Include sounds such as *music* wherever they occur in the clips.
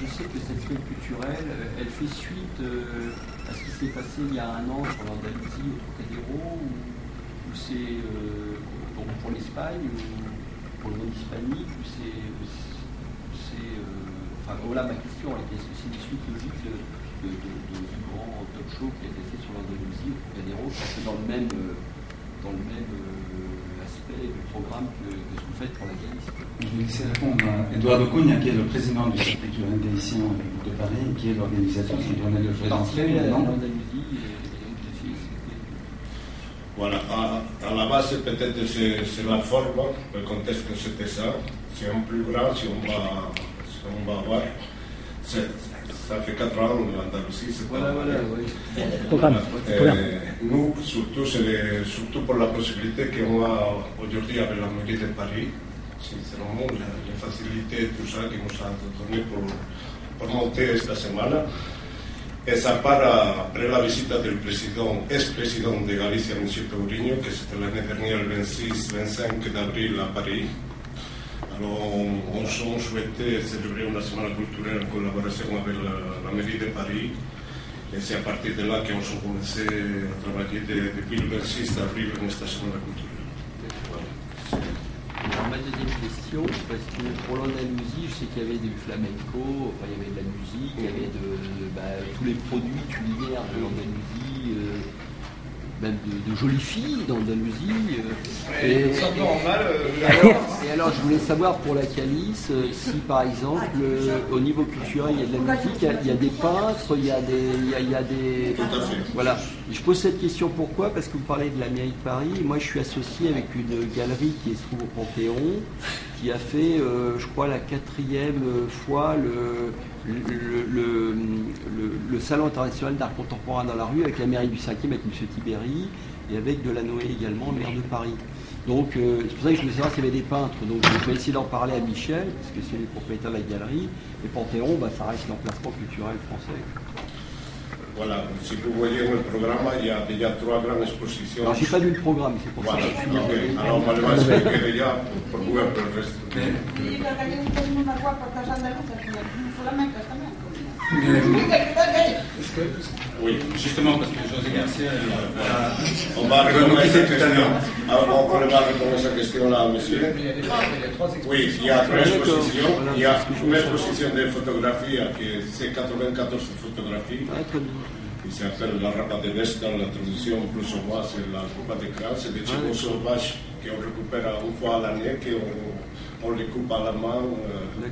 je sais que cette semaine culturelle, euh, elle fait suite euh, à ce qui s'est passé il y a un an sur l'Andalousie au Trocadéro, ou, c'est euh, pour l'Espagne, ou pour le monde hispanique, ou c'est. enfin voilà ma question, est-ce que c'est une suite logique de, de, du grand talk show qui a été fait sur l'Andalousie au Trocadéro, c'est dans le même, dans le même euh, aspect du programme que, que vous faites pour la Galice. Je vais laisser répondre à Eduardo Cugna, qui est le président du Cercle culturel galicien de Paris, qui est l'organisateur qui doit le présenter maintenant. Voilà, à, à, la base peut-être c'est la forme, le contexte c'était ça. C'est un plus grand, si on va, si on va voir. Ça fait 4 ans l'Andalousie, c'est voilà, voilà, oui. voilà. Euh, Nous, surtout, surtout pour la possibilité qu'on a aujourd'hui avec la mairie de Paris, sincèrement, les facilités, tout ça qui nous a donné pour, pour monter esta semana. Et ça part après la visite du président, ex-président de Galicia, M. Peuriño, que c'était l'année dernière, le 26-25 d'avril à Paris. Alors, on, on, souhaitait célébrer une semaine culturelle en collaboration avec la, la mairie de Paris. Et c'est à partir de là qu'on a commencé à travailler de, depuis le 26 avril en cette semaine culturelle. Alors, ma deuxième question, parce que pour l'Andalousie, je sais qu'il y avait du flamenco, enfin, il y avait de la musique, il y avait de, bah, tous les produits culinaires de l'Andalousie, euh, même de, de, jolies filles d'Andalousie. Euh, et, et, euh, alors, et, alors, je voulais savoir pour la Calice, si par exemple, au niveau culturel, il y a de la musique, il y a, il y a des peintres, il y a des. Il y a, il y a des voilà. Je pose cette question pourquoi? Parce que vous parlez de la mairie de Paris. Moi, je suis associé avec une galerie qui se trouve au Panthéon, qui a fait, euh, je crois, la quatrième fois le, le, Salon international d'art contemporain dans la rue avec la mairie du 5e, avec M. Tibéry, et avec Delanoë également, maire de Paris. Donc, euh, c'est pour ça que je voulais savoir s'il y avait des peintres. Donc, je vais essayer d'en parler à Michel, parce que c'est le propriétaire de la galerie. Et Panthéon, bah, ça reste l'emplacement culturel français. Voilà, si vous voyez le programme, il y a déjà trois grandes expositions. Alors, j'ai pas lu le programme, c'est pour voilà, ça. Okay. Alors, on va le expliquer déjà pour, pour vous un peu le reste. Y la calle tenemos una guapa casa andaluza, que flamencas Oui, justement, parce que José Garcia, voilà. on va répondre à cette question. Alors, on va répondre à cette question-là, monsieur. Oui, il y a trois expositions. Il y a une exposition de photographie, qui c'est 94 photographies. qui s'appelle La Rapa de Vesta, la traduction plus ou moins c'est la coupe de crâne, c'est des chevaux sauvages qu'on récupère une fois à l'année, qu'on on les coupe à la main, euh,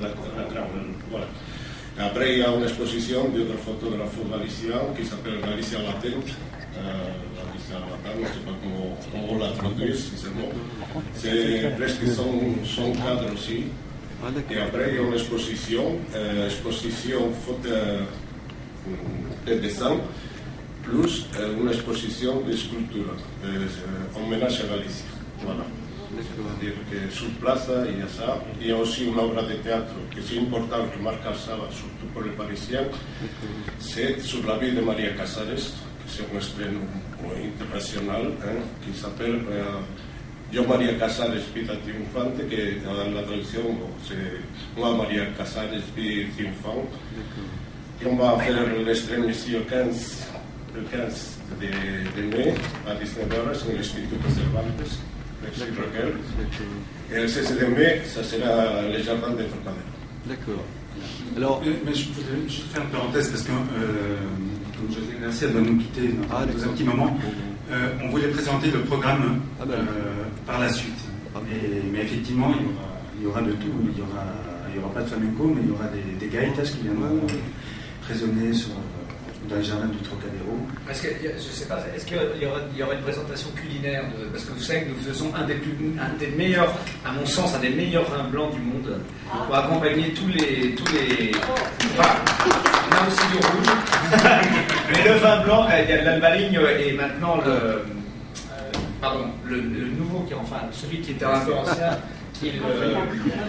la, la crâne. Voilà. Après, il y a une exposition d'autres photographes galiciens qui s'appelle Galicia Latent. Euh, Galicia Latent, je ne sais pas comment, comment on la traduit, sincèrement. C'est presque son, son cadre aussi. Et après, il y a une exposition, euh, exposition photo, de dessin, plus euh, une exposition de sculpture, euh, hommage à Galicia. Voilà. C'est-à-dire que sur place, il y a ça. Il y a aussi une œuvre de théâtre qui est important, que marque ça, surtout pour les Parisiens. C'est sur la vie de Maria Casares, qui c'est un estreno international, hein, qui s'appelle euh, Yo Maria Casares Vida Triunfante, que dans la traduction, c'est Moi Maria Casares Vida Triunfante. Et on va faire l'estreno ici au 15, le 15 de, de mai à 19h en l'Institut Cervantes. Raquel. Et le 16 de mai, ça sera les jardins de Trocadéro. D'accord. Alors, euh, mais je voudrais juste faire une parenthèse parce que, euh, comme José Garcia doit nous quitter dans, Ah, dans un petit moment, euh, on voulait présenter le programme Ah ben. euh, par la suite. Ah ben. Et- mais effectivement, il y, aura, il y aura de tout. Il y aura, il y aura pas de flamenco, mais il y aura des, des gaïtas qui viendront euh, résonner sur, euh, dans les jardins du Trocadéro. Est-ce que, je sais pas, est-ce qu'il y y aura une présentation culinaire de- Parce que vous savez que nous faisons un des, plus, meilleurs, à mon sens, un des meilleurs vins blancs du monde pour accompagner tous les. Tous les enfin, on a aussi du rouge. *laughs* Mais le vin blanc, il y a de l'Albaligne et maintenant le. euh, pardon, le, le nouveau qui est enfin celui qui était un peu ancien. Qui est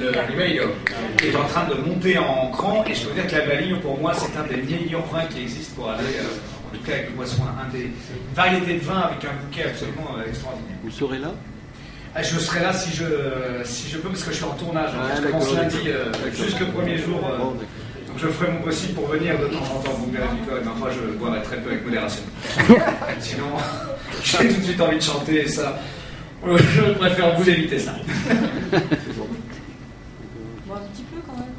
Le, est en train de monter en cran, et je peux dire que l'Albaligne, pour moi, c'est un des meilleurs vins qui existent pour aller, euh, en tout cas avec le boisson, un des une variété de vin avec un bouquet absolument euh, extraordinaire. vous serez là? Ah, je serai là si je, si je peux, parce que je suis en tournage. je commence lundi, jusqu'au premier jour. donc je ferai mon possible pour venir de temps en temps, vous me verrez mais enfin je boirai très peu avec modération. *laughs* Sinon, *laughs* j'ai tout de suite envie de chanter et ça, je préfère vous éviter ça. bon, un petit peu quand même.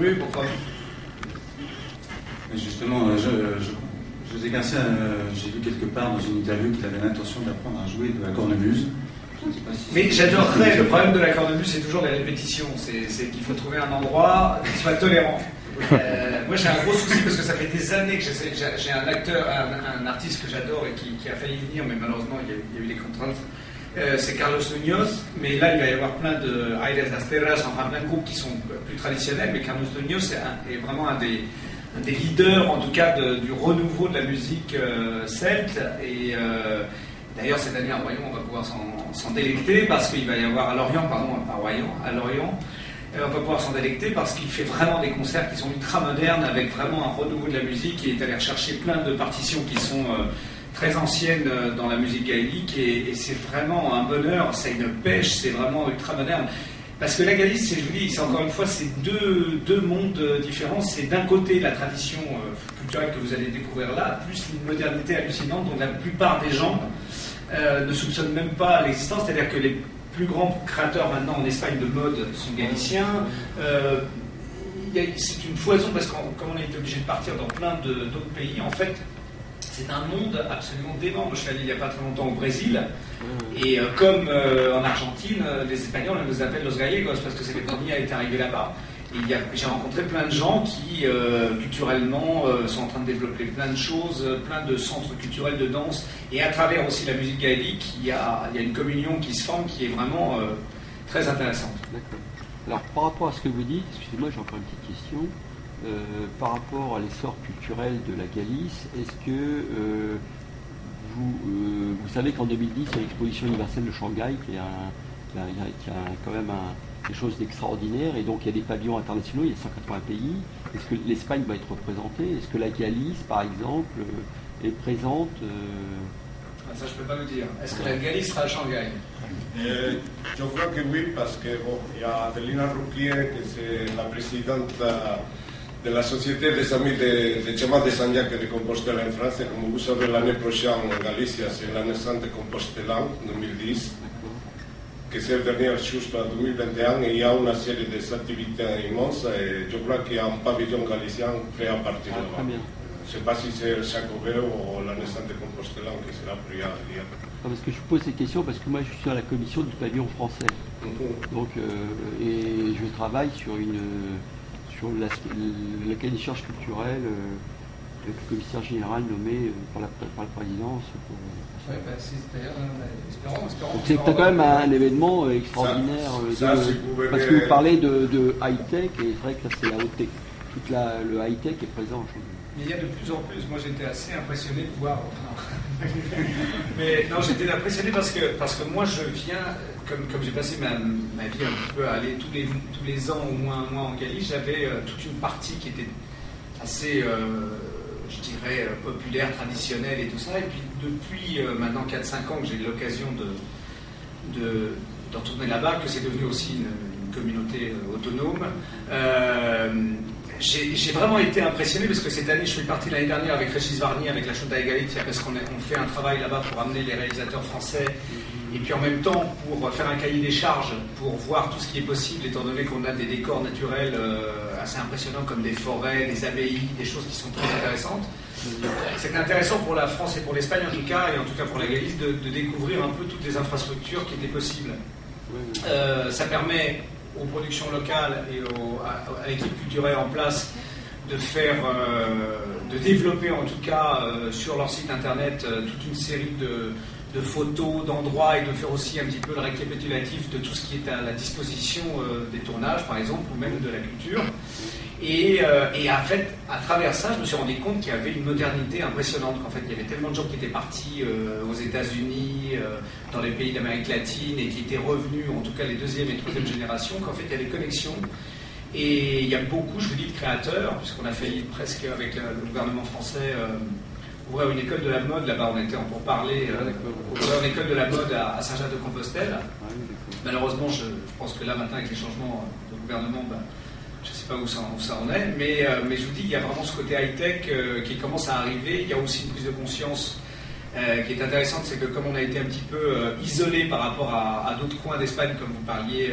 Oui, pourquoi Justement, je, je José Garcia, euh, j'ai vu quelque part dans une interview qu'il avait l'intention d'apprendre à jouer de la cornemuse. Mais j'adorerais, le problème de la cornemuse, c'est toujours les répétitions. C'est qu'il faut trouver un endroit qui soit tolérant. *laughs* Euh, moi j'ai un gros souci parce que ça fait des années que j'ai un acteur, un, artiste que j'adore et qui, a failli venir, mais malheureusement il y a, eu des contraintes. Euh, c'est Carlos Munoz, mais là il va y avoir plein de Aires Asteras, enfin plein de groupes qui sont plus traditionnels, mais Carlos Munoz est vraiment un des, leaders, en tout cas, du renouveau de la musique euh, celte. Et euh, d'ailleurs, cette année à Royan, on va pouvoir s'en délecter parce qu'il va y avoir à Lorient, pardon, à Royan, à Lorient. On va pouvoir s'en délecter parce qu'il fait vraiment des concerts qui sont ultra modernes avec vraiment un renouveau de la musique et est allé rechercher plein de partitions qui sont très anciennes dans la musique gaélique et, c'est vraiment un bonheur, c'est une pêche, c'est vraiment ultra moderne. Parce que la Galice, je vous dis, c'est encore une fois, c'est deux, deux, mondes différents. C'est d'un côté la tradition euh, culturelle que vous allez découvrir là, plus une modernité hallucinante dont la plupart des gens euh, ne soupçonnent même pas l'existence. C'est-à-dire que les plus grands créateurs maintenant en Espagne de mode sont galiciens. Euh, c'est une foison parce que comme on a été obligé de partir dans plein d'autres pays, en fait, c'est un monde absolument dément. Je suis allé il n'y a pas très longtemps au Brésil, et euh, comme euh, en Argentine, euh, les Espagnols nous appellent los gallegos parce que c'est les premiers à être arrivés là-bas. J'ai rencontré plein de gens qui, culturellement, sont en train de développer plein de choses, plein de centres culturels de danse, et à travers aussi la musique gaélique, il y a, il y a une communion qui se forme qui est vraiment très intéressante. Alors, par rapport à ce que vous dites, excusez-moi, j'ai encore une petite question. Euh, par rapport à l'essor culturel de la Galice, est-ce que euh, vous, euh, vous, savez qu'en 2010, il y a l'exposition universelle de Shanghai qui, a, quand même quelque chose d'extraordinaire et donc il y a des pavillons internationaux, il y a 180 pays. Est-ce que l'Espagne va être représentée? Est-ce que la Galice, par exemple, est présente ah, Ça, je ne peux pas vous dire. Est-ce que la Galice sera à Shanghai? Je crois que oui, parce qu'il y a Adelina Rouquier, qui est la présidente de la Société des Amis de, de Chemin de Saint-Jacques de Compostela en France. Comme vous savez, l'année prochaine en Galicia, c'est la naissance de Compostela, 2010, que c'est le dernier juste en 2021. Et il y a une série d'activités immenses et je crois qu'il y a un pavillon galicien prêt à partir de là. Je ne sais pas si c'est le Jacobé ou la naissance de Compostela qui sera pris à parce que je pose ces questions parce que moi je suis à la commission du pavillon français. Mhm. Donc, euh, et je travaille sur une sur la, la charge culturelle euh, le commissaire général nommé euh, par, la, par la présidence. Bah, c'est quand même un, événement extraordinaire. parce que vous parlez de, high-tech, et c'est vrai que c'est la haute-tech. Tout le high-tech est présent aujourd'hui. Il y a de plus en plus, moi j'étais assez impressionné de voir. Mais non, j'étais impressionné parce que, parce que moi je viens, comme, comme j'ai passé ma, ma, vie un peu à aller tous les, tous les ans au moins un mois en Galice, j'avais euh, toute une partie qui était assez, euh, je dirais, euh, populaire, traditionnelle et tout ça. Et puis depuis maintenant 4-5 ans que j'ai l'occasion de, de, d'en tourner là-bas, que c'est devenu aussi une communauté autonome j'ai vraiment été impressionné parce que cette année, je suis parti l'année dernière avec Régis Varnier, avec la Chaude Galicia, parce qu'on on fait un travail là-bas pour amener les réalisateurs français et puis en même temps pour faire un cahier des charges, pour voir tout ce qui est possible, étant donné qu'on a des décors naturels euh, assez impressionnants comme des forêts, des abbayes, des choses qui sont très intéressantes. C'est intéressant pour la France et pour l'Espagne en tout cas, et en tout cas pour la Galice, de, découvrir un peu toutes les infrastructures qui étaient possibles. Euh, ça permet aux productions locales et à, l'équipe culturelle en place de faire, euh, de développer en tout cas euh, sur leur site internet euh, toute une série de, photos, d'endroits et de faire aussi un petit peu le récapitulatif de tout ce qui est à la disposition des tournages par exemple ou même de la culture. Et, et, en fait, à travers ça, je me suis rendu compte qu'il y avait une modernité impressionnante. Qu'en fait, il y avait tellement de gens qui étaient partis aux États-Unis, dans les pays d'Amérique latine et qui étaient revenus, en tout cas les deuxième et troisième *clears throat* générations, qu'en fait, il y a des connexions. Et il y a beaucoup, je vous dis, de créateurs, puisqu'on a failli presque avec le, gouvernement français ouvrir une école de la mode. Là-bas, on était en pour parler, ouvrir une école de la mode à, Saint-Jacques-de-Compostelle. Malheureusement, je, pense que là, maintenant, avec les changements de gouvernement, ben, je ne sais pas où ça, en est, mais, mais je vous dis, il y a vraiment ce côté high-tech qui commence à arriver. Il y a aussi une prise de conscience euh, qui est intéressante, c'est que comme on a été un petit peu euh, isolé par rapport à, d'autres coins d'Espagne, comme vous parliez,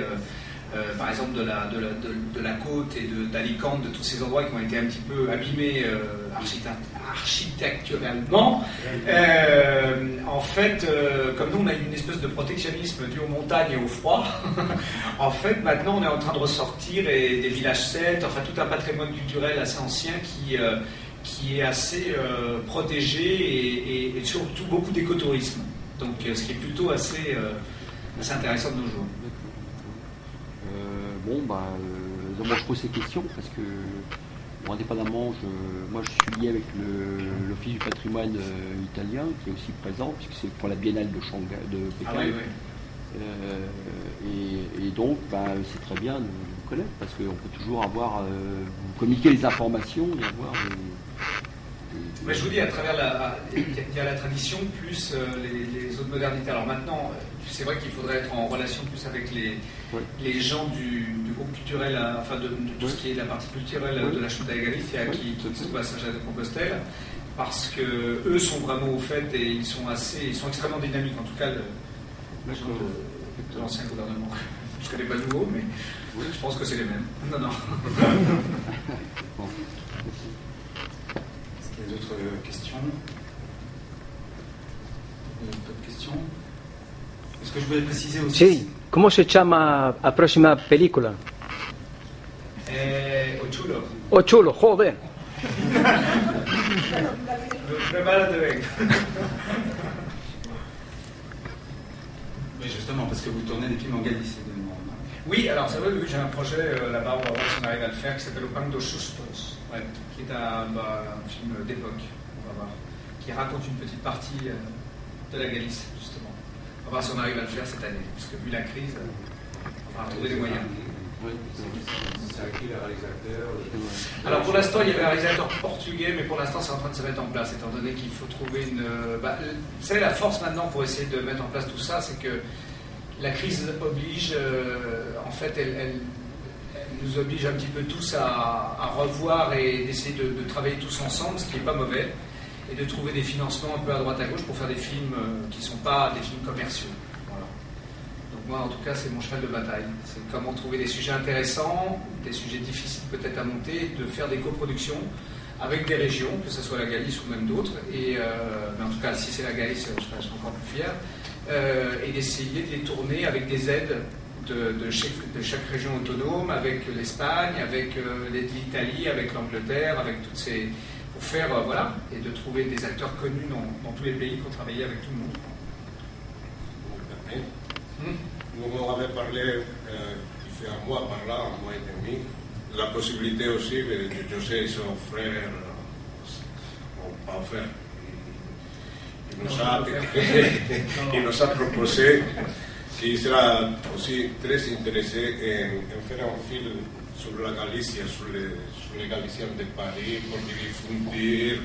euh, par exemple de la, côte et d'Alicante, de, tous ces endroits qui ont été un petit peu abîmés architecturalement, en fait, comme nous on a une espèce de protectionnisme dû aux montagnes et au froid, *laughs* en fait maintenant on est en train de ressortir et des villages celtes, enfin tout un patrimoine culturel assez ancien qui est assez euh, protégé et, surtout beaucoup d'écotourisme. Donc euh, ce qui est plutôt euh, assez intéressant de nos jours. Bon, bah, moi je pose ces questions parce que, bon, indépendamment, je, moi je suis lié avec l'Office du patrimoine italien qui est aussi présent, puisque c'est pour la biennale de, Shanghai, de Pékin. Ah, oui, oui. et, donc, bah, c'est très bien de, connaître parce qu'on peut toujours avoir, communiquer les informations et avoir des, mais je vous dis, à travers la, il y a la tradition plus euh, les, autres modernités. Alors maintenant, c'est vrai qu'il faudrait être en relation plus avec les, les gens du, groupe culturel, euh, enfin de, tout ce qui est la partie culturelle de la Chute Galicia qui, qui se passe à Saint-Jacques-de-Compostelle, parce que eux sont vraiment au fait et ils sont assez, ils sont extrêmement dynamiques. En tout cas, le, de, l'ancien gouvernement. *laughs* Je ne connais pas le nouveau, mais je pense que c'est les mêmes. Non, non. *laughs* *laughs* d'autres questions D'autres questions Est-ce que je voulais préciser aussi Sì, come si chiama la prossima pellicola? Eh, Ochulo. Ochulo, joder. *laughs* Prepárate bien. Oui, justement, parce que vous tournez des films en Galicie. Oui, alors c'est vrai que j'ai un projet euh, là-bas, on va voir si on arrive à le faire, qui s'appelle Opando Sustos qui est un, bah, film d'époque, on va voir, qui raconte une petite partie euh, de la Galice, justement. On va voir si on arrive à le faire cette année, parce que vu la crise, on va trouver les moyens. C'est qui le réalisateur Alors pour l'instant, il y avait un réalisateur portugais, mais pour l'instant, c'est en train de se mettre en place, étant donné qu'il faut trouver une. Euh, bah, vous savez, la force maintenant pour essayer de mettre en place tout ça, c'est que la crise oblige, euh, en fait, elle nous oblige un petit peu tous à, revoir et d'essayer de, travailler tous ensemble, ce qui n'est pas mauvais, et de trouver des financements un peu à droite à gauche pour faire des films euh, qui ne sont pas des films commerciaux. Donc moi, en tout cas, c'est mon cheval de bataille. C'est comment trouver des sujets intéressants, des sujets difficiles peut-être à monter, de faire des coproductions avec des régions, que ce soit la Galice ou même d'autres. Et euh, mais en tout cas, si c'est la Galice, je serai encore plus fier. Euh, et d'essayer de les tourner avec des aides de, chaque, région autonome, avec l'Espagne, avec euh, l'Italie, avec l'Angleterre, avec toutes ces. pour faire, euh, voilà, et de trouver des acteurs connus dans, tous les pays pour travailler avec tout le monde. Vous m'avez parlé, euh, il fait un mois par là, un mois et demi, la possibilité aussi de José et son frère, bon, pas faire, il nous, a, il *laughs* nous a proposé qui sera aussi très intéressé en, en faire un film sur la Galicia, sur les, sur les Galiciens de Paris, pour difundir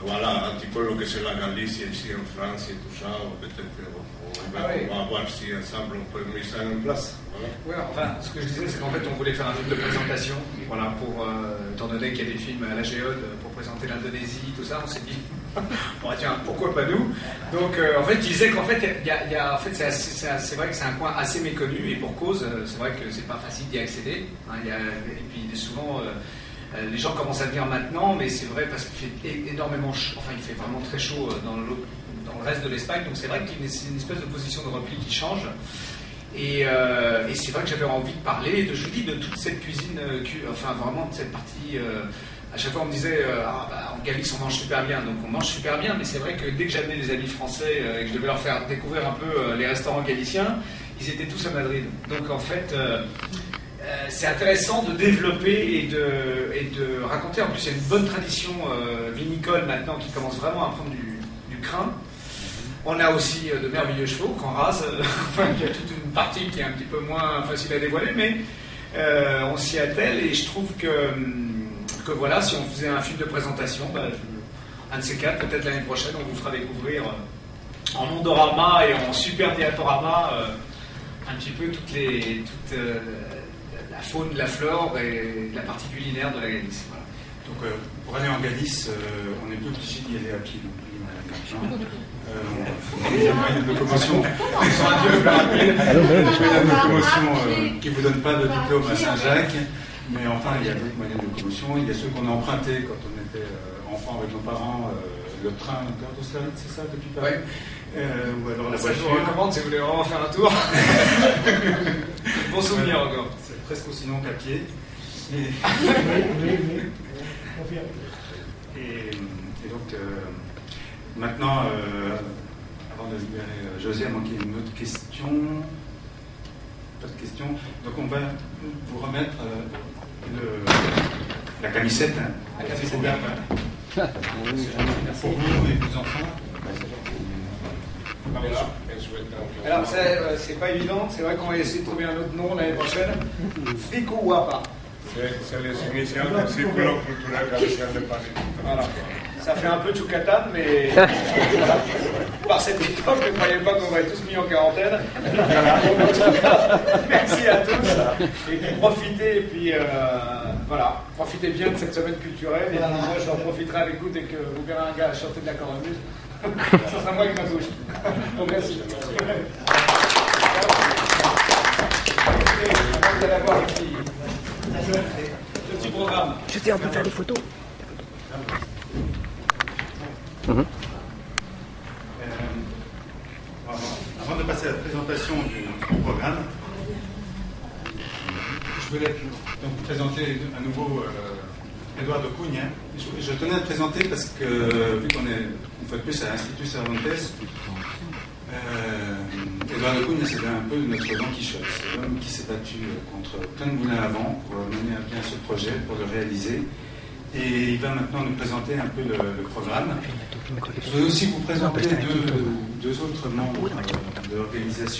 voilà, un petit peu ce que c'est la Galicia ici en France et tout ça, peut-être on, va, ah oui. on va voir si ensemble on peut mettre ça en place. Voilà. Ouais, enfin, ce que je disais, c'est qu'en fait, on voulait faire un film de présentation, voilà, pour, euh, étant donné qu'il y a des films à la Géode pour présenter l'Indonésie, tout ça, on s'est dit, *laughs* bon, tiens, pourquoi pas nous Donc, euh, en fait, je disais qu'en fait, y y a, en fait c'est vrai que c'est un coin assez méconnu, et pour cause, euh, c'est vrai que c'est pas facile d'y accéder. Hein, et puis, souvent, euh, les gens commencent à venir maintenant, mais c'est vrai parce qu'il fait énormément chaud, enfin, il fait vraiment très chaud dans le, reste de l'Espagne, donc c'est vrai qu'il y a une, espèce de position de repli qui change. Et, c'est vrai que j'avais envie de parler, je vous dis, de toute cette cuisine, enfin vraiment de cette partie chaque fois on me disait euh, ah, bah, en Galice on mange super bien, donc on mange super bien, mais c'est vrai que dès que j'amenais des amis français euh, et que je devais leur faire découvrir un peu euh, les restaurants galiciens, ils étaient tous à Madrid. Donc en fait, c'est intéressant de développer et de, raconter. En plus, il y a une bonne tradition vinicole maintenant qui commence vraiment à prendre du, du crin. On a aussi de merveilleux chevaux qu'on rase, *laughs* enfin, il y a toute une partie qui est un petit peu moins facile à dévoiler, mais on s'y attelle et je trouve que hum, voilà, si on faisait un film de présentation, bah, un de ces quatre, peut-être l'année prochaine, on vous fera découvrir en ondorama et en super diaporama un petit peu toute la faune, la flore et la partie culinaire de la Galice. Donc pour aller en Galice, on n'est plus obligé d'y aller à pied. Euh, il y a moyen de locomotion qui ne vous donne pas de diplôme à Saint-Jacques. Mais enfin, il y a d'autres moyens de locomotion. Il y a ceux qu'on a empruntés quand on était euh, enfant avec nos parents. Euh, le train Gare c'est ça, depuis Paris euh, Ou alors la voiture. Je vous recommande si vous voulez vraiment faire un tour. *laughs* bon souvenir encore. C'est presque aussi long qu'à pied. Et, *laughs* et donc, Maintenant, euh, avant de libérer José, à moins qu'il y ait une autre question. Pas de question. Donc on va vous remettre euh, la camisette. Hein, la camisette Pour vous et vos enfants. Alors, c'est pas évident, c'est vrai qu'on va essayer de trouver un autre nom l'année prochaine. Frico Wapa. C'est les initiales du Círculo Cultural Galician de Paris. Voilà. Ça fait un peu Chucatan, mais *laughs* par cette époque, ne croyez pas qu'on va être tous mis en quarantaine. *laughs* merci à tous. Et puis profitez, et puis euh, voilà, profitez bien de cette semaine culturelle. Et moi, j'en profiterai avec vous dès que vous verrez un gars chanter de la cornemuse. *laughs* Ça sera moi avec ma bouche. *laughs* Donc merci. Vous allez avoir le petit programme. Je sais, on peut faire des photos. Mhm. Euh, avant de passer à la présentation du, programme, je voulais donc présenter à nouveau euh, Edouard de Cugne. Je, tenais à le présenter parce que, vu qu'on est une fois de plus à l'Institut Cervantes, euh, Edouard de Cugne, c'est un peu notre Don. C'est l'homme qui s'est battu contre plein de moulins avant pour mener à bien ce projet, pour le réaliser. Et il va maintenant nous présenter un peu le, programme. Je vais aussi vous présenter deux, deux autres membres de l'organisation.